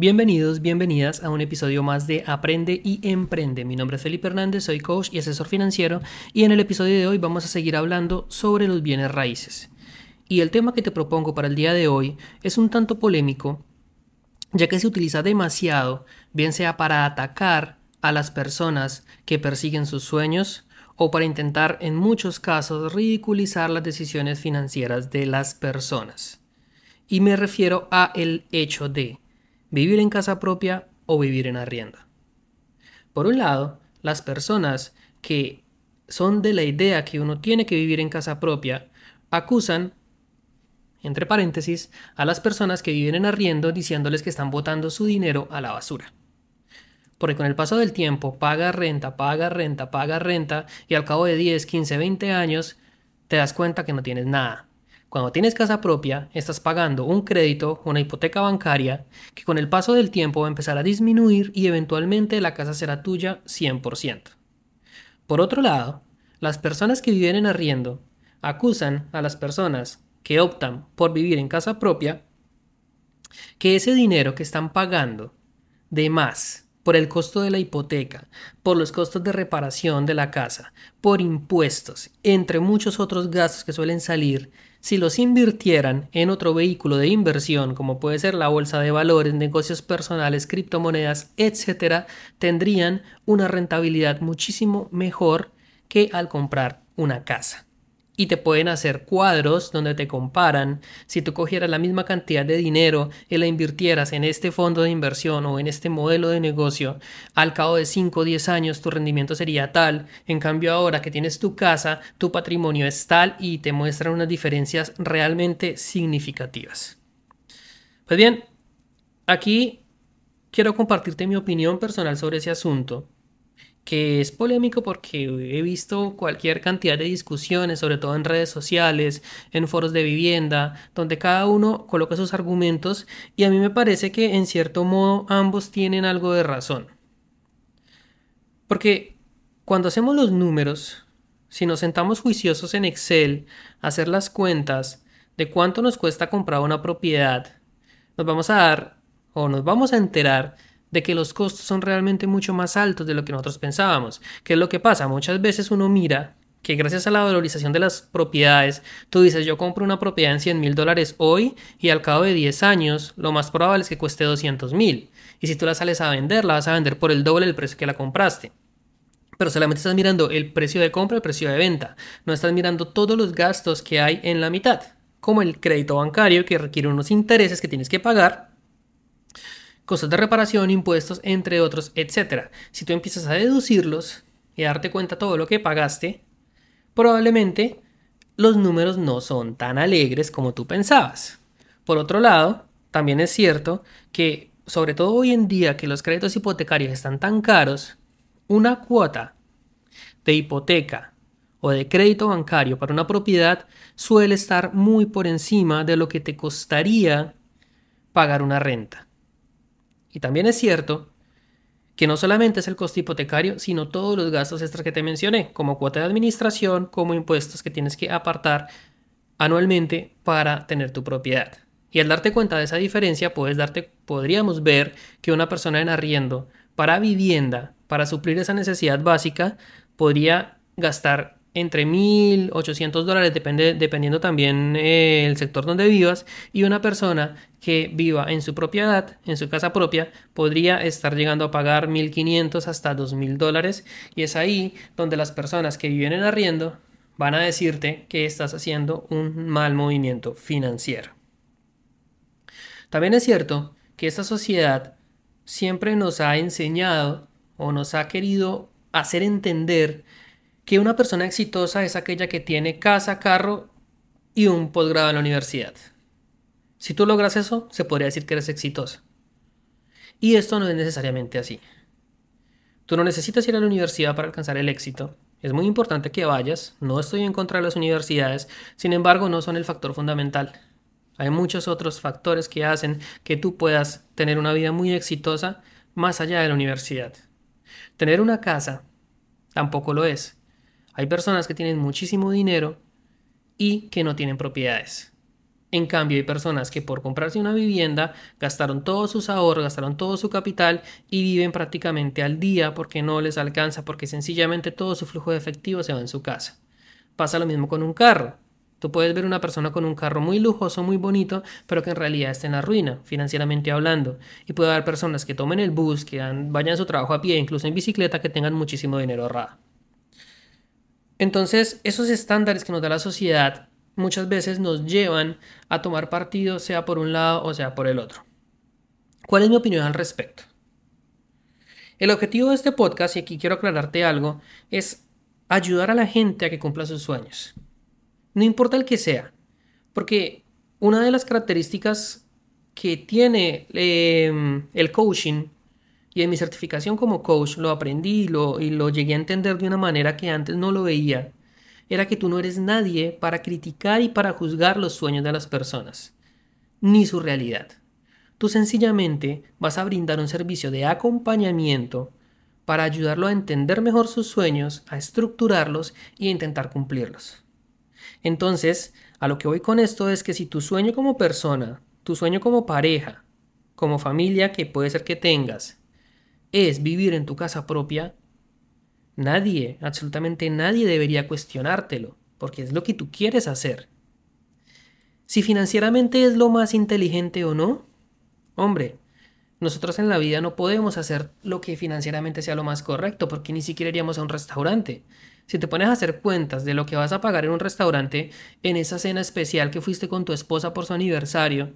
Bienvenidos, bienvenidas a un episodio más de Aprende y Emprende. Mi nombre es Felipe Hernández, soy coach y asesor financiero y en el episodio de hoy vamos a seguir hablando sobre los bienes raíces. Y el tema que te propongo para el día de hoy es un tanto polémico, ya que se utiliza demasiado, bien sea para atacar a las personas que persiguen sus sueños o para intentar en muchos casos ridiculizar las decisiones financieras de las personas. Y me refiero a el hecho de vivir en casa propia o vivir en arrienda. Por un lado, las personas que son de la idea que uno tiene que vivir en casa propia acusan, entre paréntesis, a las personas que viven en arriendo diciéndoles que están botando su dinero a la basura. Porque con el paso del tiempo paga renta, paga renta, paga renta y al cabo de 10, 15, 20 años te das cuenta que no tienes nada cuando tienes casa propia, estás pagando un crédito, una hipoteca bancaria, que con el paso del tiempo va a empezar a disminuir y eventualmente la casa será tuya 100%. Por otro lado, las personas que viven en arriendo acusan a las personas que optan por vivir en casa propia que ese dinero que están pagando de más por el costo de la hipoteca, por los costos de reparación de la casa, por impuestos, entre muchos otros gastos que suelen salir, si los invirtieran en otro vehículo de inversión, como puede ser la bolsa de valores, negocios personales, criptomonedas, etc., tendrían una rentabilidad muchísimo mejor que al comprar una casa y te pueden hacer cuadros donde te comparan. Si tú cogieras la misma cantidad de dinero y la invirtieras en este fondo de inversión o en este modelo de negocio, al cabo de 5 o 10 años tu rendimiento sería tal, en cambio ahora que tienes tu casa, tu patrimonio es tal y te muestran unas diferencias realmente significativas. Pues bien, aquí quiero compartirte mi opinión personal sobre ese asunto que es polémico porque he visto cualquier cantidad de discusiones, sobre todo en redes sociales, en foros de vivienda, donde cada uno coloca sus argumentos y a mí me parece que en cierto modo ambos tienen algo de razón. Porque cuando hacemos los números, si nos sentamos juiciosos en Excel a hacer las cuentas de cuánto nos cuesta comprar una propiedad, nos vamos a dar o nos vamos a enterar de que los costos son realmente mucho más altos de lo que nosotros pensábamos. ¿Qué es lo que pasa? Muchas veces uno mira que gracias a la valorización de las propiedades, tú dices, yo compro una propiedad en 100 mil dólares hoy y al cabo de 10 años lo más probable es que cueste 200 mil. Y si tú la sales a vender, la vas a vender por el doble del precio que la compraste. Pero solamente estás mirando el precio de compra, el precio de venta. No estás mirando todos los gastos que hay en la mitad, como el crédito bancario que requiere unos intereses que tienes que pagar costos de reparación, impuestos, entre otros, etc. Si tú empiezas a deducirlos y a darte cuenta todo lo que pagaste, probablemente los números no son tan alegres como tú pensabas. Por otro lado, también es cierto que, sobre todo hoy en día que los créditos hipotecarios están tan caros, una cuota de hipoteca o de crédito bancario para una propiedad suele estar muy por encima de lo que te costaría pagar una renta. Y también es cierto que no solamente es el costo hipotecario, sino todos los gastos extras que te mencioné, como cuota de administración, como impuestos que tienes que apartar anualmente para tener tu propiedad. Y al darte cuenta de esa diferencia, puedes darte, podríamos ver que una persona en arriendo para vivienda, para suplir esa necesidad básica, podría gastar entre 1.800 dólares, depende, dependiendo también eh, el sector donde vivas, y una persona que viva en su propiedad, en su casa propia, podría estar llegando a pagar 1.500 hasta 2.000 dólares, y es ahí donde las personas que viven en arriendo van a decirte que estás haciendo un mal movimiento financiero. También es cierto que esta sociedad siempre nos ha enseñado o nos ha querido hacer entender que una persona exitosa es aquella que tiene casa, carro y un posgrado en la universidad. Si tú logras eso, se podría decir que eres exitoso. Y esto no es necesariamente así. Tú no necesitas ir a la universidad para alcanzar el éxito. Es muy importante que vayas. No estoy en contra de las universidades. Sin embargo, no son el factor fundamental. Hay muchos otros factores que hacen que tú puedas tener una vida muy exitosa más allá de la universidad. Tener una casa tampoco lo es. Hay personas que tienen muchísimo dinero y que no tienen propiedades. En cambio, hay personas que por comprarse una vivienda gastaron todos sus ahorros, gastaron todo su capital y viven prácticamente al día porque no les alcanza, porque sencillamente todo su flujo de efectivo se va en su casa. Pasa lo mismo con un carro. Tú puedes ver una persona con un carro muy lujoso, muy bonito, pero que en realidad está en la ruina, financieramente hablando. Y puede haber personas que tomen el bus, que vayan a su trabajo a pie, incluso en bicicleta, que tengan muchísimo dinero ahorrado. Entonces, esos estándares que nos da la sociedad muchas veces nos llevan a tomar partido, sea por un lado o sea por el otro. ¿Cuál es mi opinión al respecto? El objetivo de este podcast, y aquí quiero aclararte algo, es ayudar a la gente a que cumpla sus sueños. No importa el que sea, porque una de las características que tiene em, el coaching, y en mi certificación como coach lo aprendí lo, y lo llegué a entender de una manera que antes no lo veía, era que tú no eres nadie para criticar y para juzgar los sueños de las personas, ni su realidad. Tú sencillamente vas a brindar un servicio de acompañamiento para ayudarlo a entender mejor sus sueños, a estructurarlos y a intentar cumplirlos. Entonces, a lo que voy con esto es que si tu sueño como persona, tu sueño como pareja, como familia que puede ser que tengas, es vivir en tu casa propia, Nadie, absolutamente nadie debería cuestionártelo, porque es lo que tú quieres hacer. Si financieramente es lo más inteligente o no, hombre, nosotros en la vida no podemos hacer lo que financieramente sea lo más correcto, porque ni siquiera iríamos a un restaurante. Si te pones a hacer cuentas de lo que vas a pagar en un restaurante, en esa cena especial que fuiste con tu esposa por su aniversario,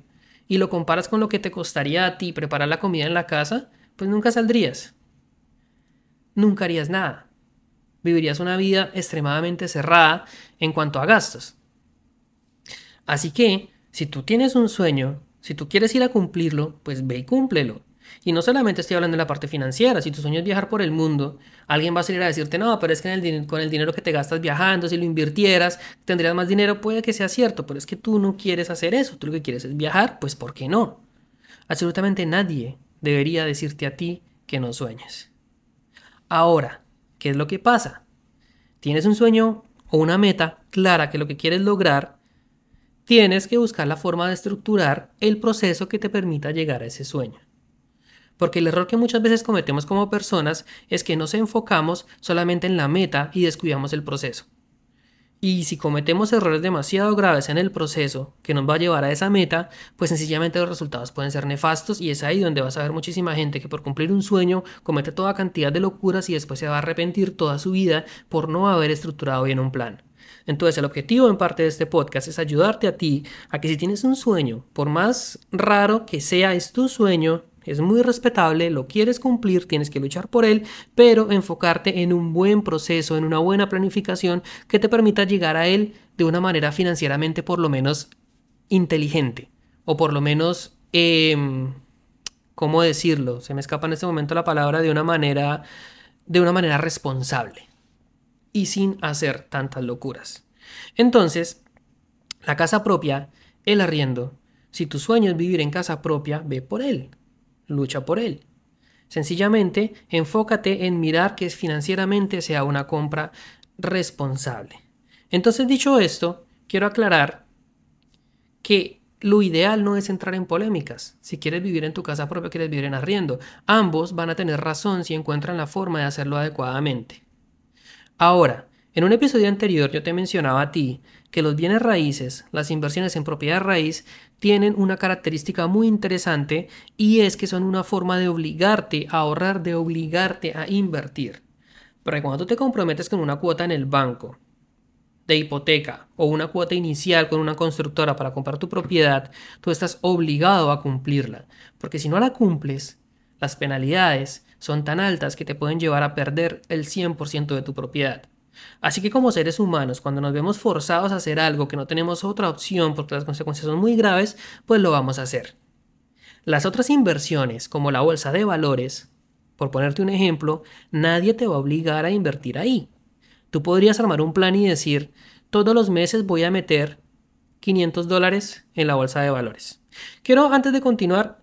y lo comparas con lo que te costaría a ti preparar la comida en la casa, pues nunca saldrías. Nunca harías nada vivirías una vida extremadamente cerrada en cuanto a gastos. Así que, si tú tienes un sueño, si tú quieres ir a cumplirlo, pues ve y cúmplelo. Y no solamente estoy hablando de la parte financiera, si tu sueño es viajar por el mundo, alguien va a salir a decirte, no, pero es que con el dinero que te gastas viajando, si lo invirtieras, tendrías más dinero, puede que sea cierto, pero es que tú no quieres hacer eso, tú lo que quieres es viajar, pues ¿por qué no? Absolutamente nadie debería decirte a ti que no sueñes. Ahora, ¿Qué es lo que pasa? Tienes un sueño o una meta clara que lo que quieres lograr, tienes que buscar la forma de estructurar el proceso que te permita llegar a ese sueño. Porque el error que muchas veces cometemos como personas es que nos enfocamos solamente en la meta y descuidamos el proceso. Y si cometemos errores demasiado graves en el proceso que nos va a llevar a esa meta, pues sencillamente los resultados pueden ser nefastos y es ahí donde vas a ver muchísima gente que por cumplir un sueño comete toda cantidad de locuras y después se va a arrepentir toda su vida por no haber estructurado bien un plan. Entonces el objetivo en parte de este podcast es ayudarte a ti a que si tienes un sueño, por más raro que sea, es tu sueño, es muy respetable, lo quieres cumplir, tienes que luchar por él, pero enfocarte en un buen proceso, en una buena planificación que te permita llegar a él de una manera financieramente por lo menos inteligente o por lo menos, em, ¿cómo decirlo? Se me escapa en este momento la palabra de una manera, de una manera responsable y sin hacer tantas locuras. Entonces, la casa propia, el arriendo, si tu sueño es vivir en casa propia, ve por él lucha por él. Sencillamente, enfócate en mirar que financieramente sea una compra responsable. Entonces, dicho esto, quiero aclarar que lo ideal no es entrar en polémicas. Si quieres vivir en tu casa propia, quieres vivir en arriendo. Ambos van a tener razón si encuentran la forma de hacerlo adecuadamente. Ahora, en un episodio anterior yo te mencionaba a ti que los bienes raíces, las inversiones en propiedad raíz, tienen una característica muy interesante y es que son una forma de obligarte a ahorrar, de obligarte a invertir. Porque cuando tú te comprometes con una cuota en el banco, de hipoteca o una cuota inicial con una constructora para comprar tu propiedad, tú estás obligado a cumplirla. Porque si no la cumples, las penalidades son tan altas que te pueden llevar a perder el 100% de tu propiedad. Así que como seres humanos, cuando nos vemos forzados a hacer algo que no tenemos otra opción porque las consecuencias son muy graves, pues lo vamos a hacer. Las otras inversiones, como la bolsa de valores, por ponerte un ejemplo, nadie te va a obligar a invertir ahí. Tú podrías armar un plan y decir, todos los meses voy a meter 500 dólares en la bolsa de valores. Quiero, antes de continuar,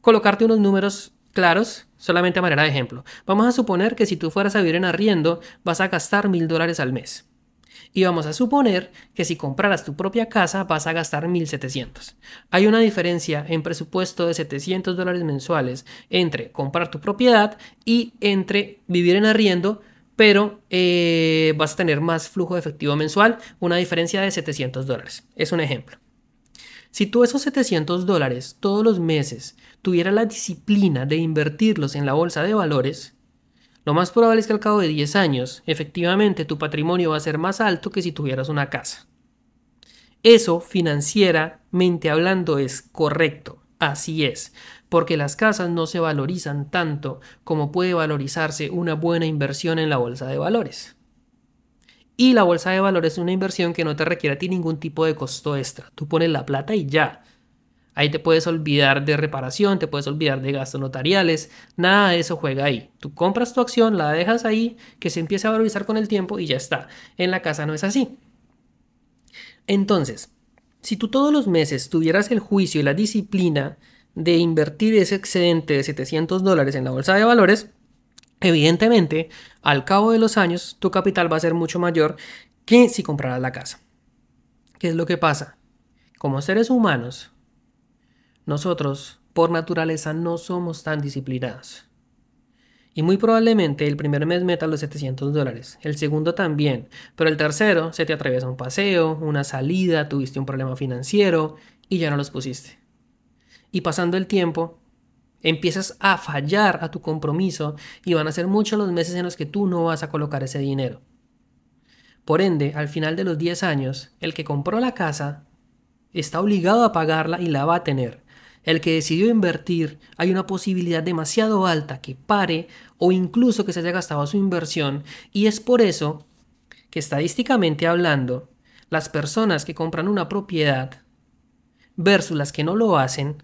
colocarte unos números claros Solamente a manera de ejemplo. Vamos a suponer que si tú fueras a vivir en arriendo, vas a gastar mil dólares al mes. Y vamos a suponer que si compraras tu propia casa vas a gastar 1.700. Hay una diferencia en presupuesto de 700 dólares mensuales entre comprar tu propiedad y entre vivir en arriendo, pero eh, vas a tener más flujo de efectivo mensual, una diferencia de 700 dólares. Es un ejemplo. Si tú esos 700 dólares todos los meses tuvieras la disciplina de invertirlos en la bolsa de valores, lo más probable es que al cabo de 10 años, efectivamente, tu patrimonio va a ser más alto que si tuvieras una casa. Eso, financieramente hablando, es correcto. Así es, porque las casas no se valorizan tanto como puede valorizarse una buena inversión en la bolsa de valores. Y la bolsa de valores es una inversión que no te requiere a ti ningún tipo de costo extra. Tú pones la plata y ya. Ahí te puedes olvidar de reparación, te puedes olvidar de gastos notariales, nada de eso juega ahí. Tú compras tu acción, la dejas ahí, que se empiece a valorizar con el tiempo y ya está. En la casa no es así. Entonces, si tú todos los meses tuvieras el juicio y la disciplina de invertir ese excedente de 700 dólares en la bolsa de valores, evidentemente, al cabo de los años, tu capital va a ser mucho mayor que si compraras la casa. ¿Qué es lo que pasa? Como seres humanos, nosotros, por naturaleza, no somos tan disciplinados. Y muy probablemente el primer mes meta los 700 dólares, el segundo también, pero el tercero se te atraviesa un paseo, una salida, tuviste un problema financiero y ya no los pusiste. Y pasando el tiempo, empiezas a fallar a tu compromiso y van a ser muchos los meses en los que tú no vas a colocar ese dinero. Por ende, al final de los 10 años, el que compró la casa está obligado a pagarla y la va a tener el que decidió invertir, hay una posibilidad demasiado alta que pare o incluso que se haya gastado su inversión y es por eso que estadísticamente hablando, las personas que compran una propiedad versus las que no lo hacen,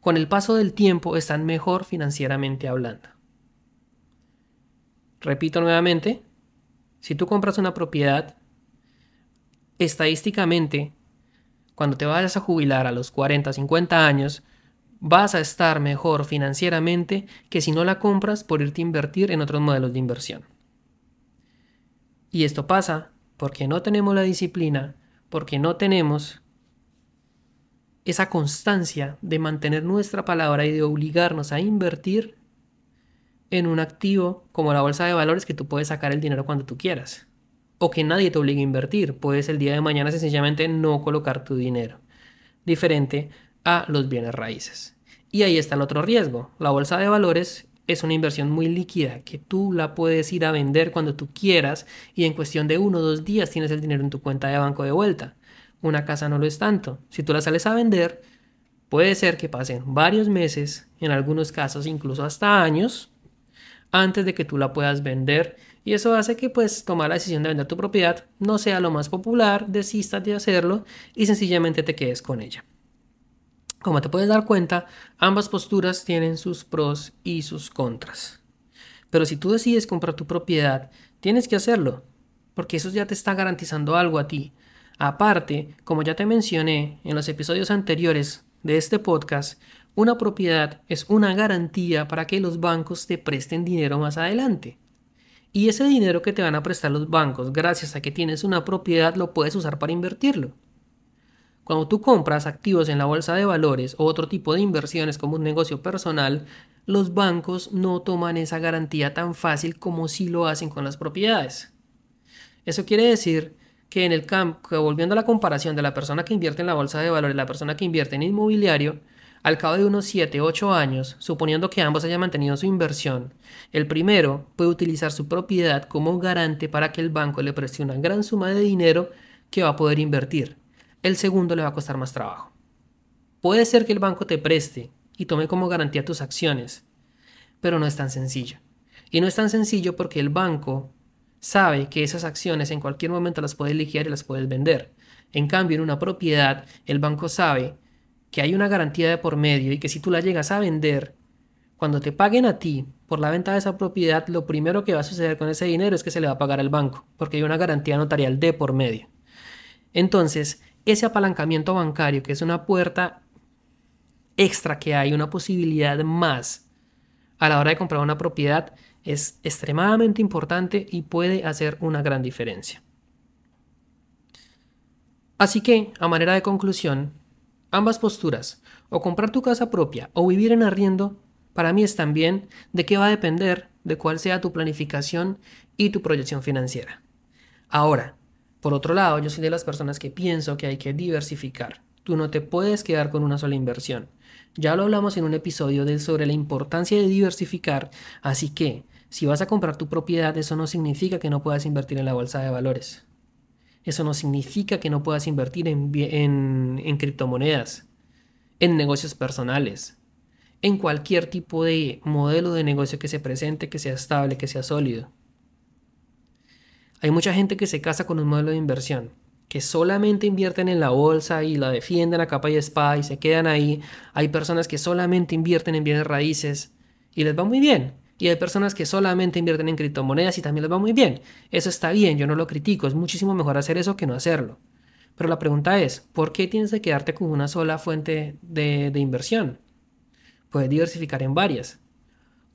con el paso del tiempo están mejor financieramente hablando. Repito nuevamente, si tú compras una propiedad, estadísticamente cuando te vayas a jubilar a los 40, 50 años, vas a estar mejor financieramente que si no la compras por irte a invertir en otros modelos de inversión. Y esto pasa porque no tenemos la disciplina, porque no tenemos esa constancia de mantener nuestra palabra y de obligarnos a invertir en un activo como la bolsa de valores que tú puedes sacar el dinero cuando tú quieras o que nadie te obligue a invertir. Puedes el día de mañana sencillamente no colocar tu dinero. Diferente a los bienes raíces. Y ahí está el otro riesgo. La bolsa de valores es una inversión muy líquida que tú la puedes ir a vender cuando tú quieras y en cuestión de uno o dos días tienes el dinero en tu cuenta de banco de vuelta. Una casa no lo es tanto. Si tú la sales a vender, puede ser que pasen varios meses, en algunos casos incluso hasta años, antes de que tú la puedas vender y eso hace que pues tomar la decisión de vender tu propiedad no sea lo más popular, desistas de hacerlo y sencillamente te quedes con ella. Como te puedes dar cuenta, ambas posturas tienen sus pros y sus contras. Pero si tú decides comprar tu propiedad, tienes que hacerlo, porque eso ya te está garantizando algo a ti. Aparte, como ya te mencioné en los episodios anteriores de este podcast, una propiedad es una garantía para que los bancos te presten dinero más adelante. Y ese dinero que te van a prestar los bancos gracias a que tienes una propiedad lo puedes usar para invertirlo. Cuando tú compras activos en la bolsa de valores o otro tipo de inversiones como un negocio personal, los bancos no toman esa garantía tan fácil como si lo hacen con las propiedades. Eso quiere decir que en el campo, volviendo a la comparación de la persona que invierte en la bolsa de valores y la persona que invierte en inmobiliario, al cabo de unos 7 8 años, suponiendo que ambos hayan mantenido su inversión, el primero puede utilizar su propiedad como garante para que el banco le preste una gran suma de dinero que va a poder invertir. El segundo le va a costar más trabajo. Puede ser que el banco te preste y tome como garantía tus acciones, pero no es tan sencillo. Y no es tan sencillo porque el banco sabe que esas acciones en cualquier momento las puedes liquidar y las puedes vender. En cambio, en una propiedad, el banco sabe que hay una garantía de por medio y que si tú la llegas a vender, cuando te paguen a ti por la venta de esa propiedad, lo primero que va a suceder con ese dinero es que se le va a pagar al banco, porque hay una garantía notarial de por medio. Entonces, ese apalancamiento bancario, que es una puerta extra que hay, una posibilidad más a la hora de comprar una propiedad, es extremadamente importante y puede hacer una gran diferencia. Así que, a manera de conclusión, ambas posturas, o comprar tu casa propia o vivir en arriendo, para mí están bien de qué va a depender de cuál sea tu planificación y tu proyección financiera. Ahora, por otro lado, yo soy de las personas que pienso que hay que diversificar. Tú no te puedes quedar con una sola inversión. Ya lo hablamos en un episodio sobre la importancia de diversificar, así que si vas a comprar tu propiedad, eso no significa que no puedas invertir en la bolsa de valores. Eso no significa que no puedas invertir en, en criptomonedas, en negocios personales, en cualquier tipo de modelo de negocio que se presente, que sea estable, que sea sólido. Hay mucha gente que se casa con un modelo de inversión, que solamente invierten en la bolsa y la defienden a capa y espada y se quedan ahí. Hay personas que solamente invierten en bienes raíces y les va muy bien. Y hay personas que solamente invierten en criptomonedas y también les va muy bien. Eso está bien, yo no lo critico, es muchísimo mejor hacer eso que no hacerlo. Pero la pregunta es, ¿por qué tienes que quedarte con una sola fuente de, de inversión? Puedes diversificar en varias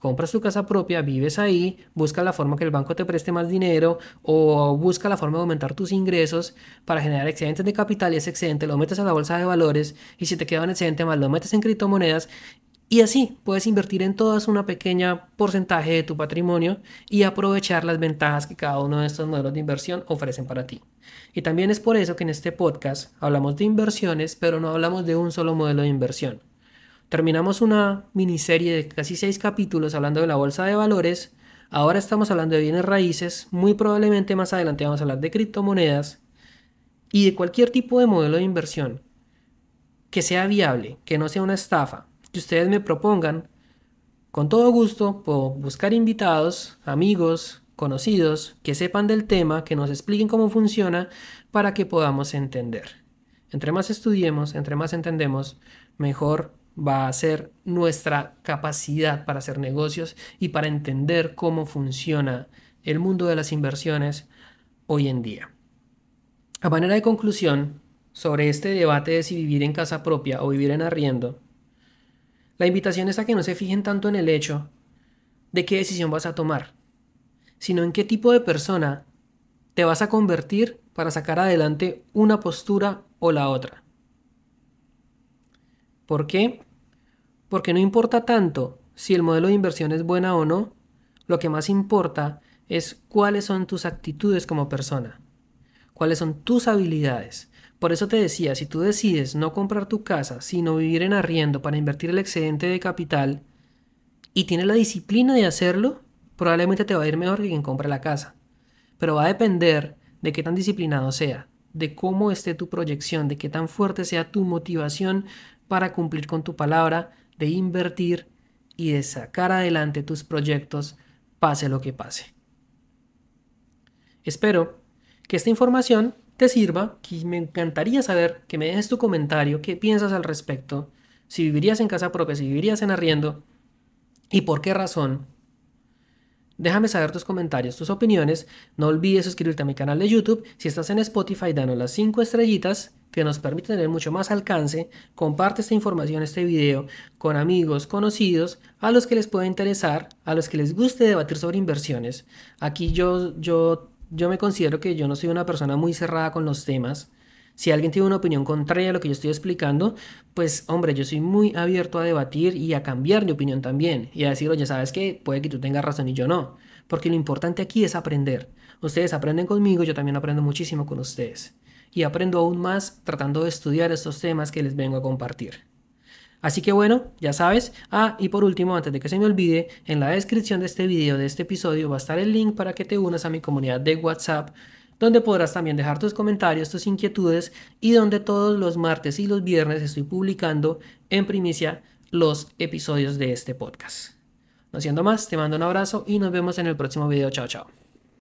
compras tu casa propia, vives ahí, busca la forma que el banco te preste más dinero o busca la forma de aumentar tus ingresos para generar excedentes de capital y ese excedente lo metes a la bolsa de valores y si te queda un excedente más lo metes en criptomonedas y así puedes invertir en todas una pequeña porcentaje de tu patrimonio y aprovechar las ventajas que cada uno de estos modelos de inversión ofrecen para ti. Y también es por eso que en este podcast hablamos de inversiones, pero no hablamos de un solo modelo de inversión. Terminamos una miniserie de casi seis capítulos hablando de la bolsa de valores. Ahora estamos hablando de bienes raíces. Muy probablemente más adelante vamos a hablar de criptomonedas y de cualquier tipo de modelo de inversión que sea viable, que no sea una estafa, que ustedes me propongan. Con todo gusto puedo buscar invitados, amigos, conocidos que sepan del tema, que nos expliquen cómo funciona para que podamos entender. Entre más estudiemos, entre más entendemos, mejor va a ser nuestra capacidad para hacer negocios y para entender cómo funciona el mundo de las inversiones hoy en día. A manera de conclusión sobre este debate de si vivir en casa propia o vivir en arriendo, la invitación es a que no se fijen tanto en el hecho de qué decisión vas a tomar, sino en qué tipo de persona te vas a convertir para sacar adelante una postura o la otra. ¿Por qué? Porque no importa tanto si el modelo de inversión es buena o no, lo que más importa es cuáles son tus actitudes como persona, cuáles son tus habilidades. Por eso te decía, si tú decides no comprar tu casa, sino vivir en arriendo para invertir el excedente de capital y tienes la disciplina de hacerlo, probablemente te va a ir mejor que quien compre la casa. Pero va a depender de qué tan disciplinado sea, de cómo esté tu proyección, de qué tan fuerte sea tu motivación para cumplir con tu palabra, de invertir y de sacar adelante tus proyectos, pase lo que pase. Espero que esta información te sirva, que me encantaría saber que me dejes tu comentario, qué piensas al respecto, si vivirías en casa propia, si vivirías en arriendo y por qué razón. Déjame saber tus comentarios, tus opiniones. No olvides suscribirte a mi canal de YouTube. Si estás en Spotify, danos las 5 estrellitas que nos permite tener mucho más alcance, comparte esta información, este video con amigos, conocidos, a los que les pueda interesar, a los que les guste debatir sobre inversiones. Aquí yo, yo, yo me considero que yo no soy una persona muy cerrada con los temas. Si alguien tiene una opinión contraria a lo que yo estoy explicando, pues hombre, yo soy muy abierto a debatir y a cambiar de opinión también. Y a decir, oye, ¿sabes qué? Puede que tú tengas razón y yo no. Porque lo importante aquí es aprender. Ustedes aprenden conmigo, yo también aprendo muchísimo con ustedes y aprendo aún más tratando de estudiar estos temas que les vengo a compartir. Así que bueno, ya sabes. Ah, y por último, antes de que se me olvide, en la descripción de este video, de este episodio, va a estar el link para que te unas a mi comunidad de WhatsApp, donde podrás también dejar tus comentarios, tus inquietudes y donde todos los martes y los viernes estoy publicando en primicia los episodios de este podcast. No siendo más, te mando un abrazo y nos vemos en el próximo video. Chao, chao.